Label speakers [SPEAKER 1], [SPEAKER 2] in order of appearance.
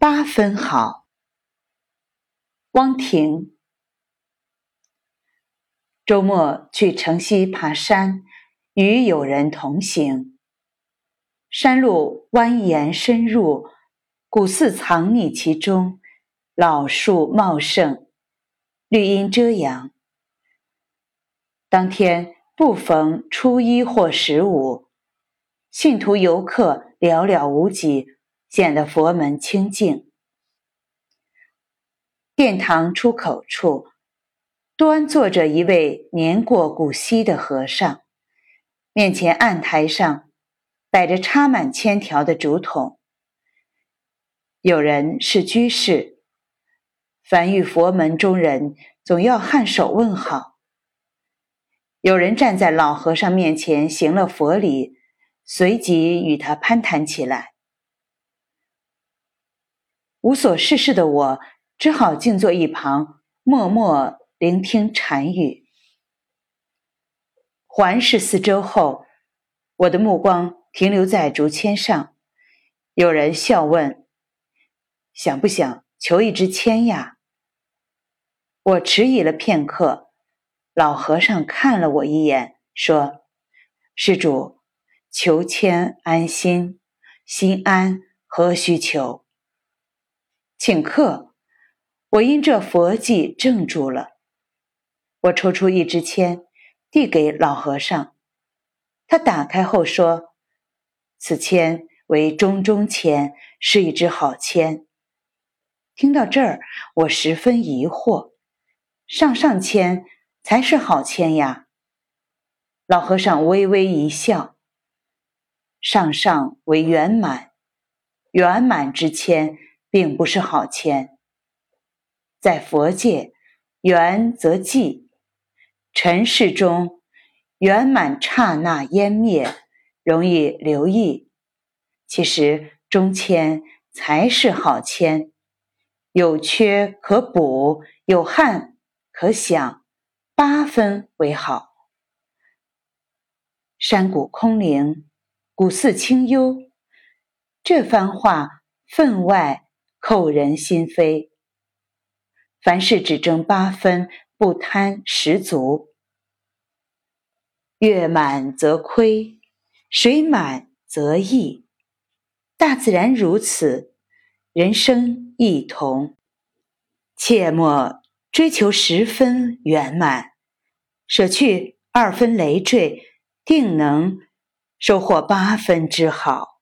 [SPEAKER 1] 八分好。汪婷，周末去城西爬山，与友人同行。山路蜿蜒深入，古寺藏匿其中，老树茂盛，绿荫遮阳。当天不逢初一或十五，信徒游客寥寥无几，显得佛门清净。殿堂出口处，端坐着一位年过古稀的和尚，面前案台上摆着插满千条的竹筒。有人是居士，凡遇佛门中人，总要颔首问好。有人站在老和尚面前行了佛礼，随即与他攀谈起来。无所事事的我。只好静坐一旁，默默聆听禅语。环视四周后，我的目光停留在竹签上。有人笑问：“想不想求一支签呀？”我迟疑了片刻，老和尚看了我一眼，说：“施主，求签安心，心安何须求？请客。”我因这佛迹怔住了，我抽出一支签，递给老和尚。他打开后说：“此签为中中签，是一支好签。”听到这儿，我十分疑惑：“上上签才是好签呀？”老和尚微微一笑：“上上为圆满，圆满之签并不是好签。”在佛界，圆则寂；尘世中，圆满刹那湮灭，容易留意。其实中签才是好签，有缺可补，有憾可想，八分为好。山谷空灵，古寺清幽，这番话分外扣人心扉。凡事只争八分，不贪十足。月满则亏，水满则溢。大自然如此，人生亦同。切莫追求十分圆满，舍去二分累赘，定能收获八分之好。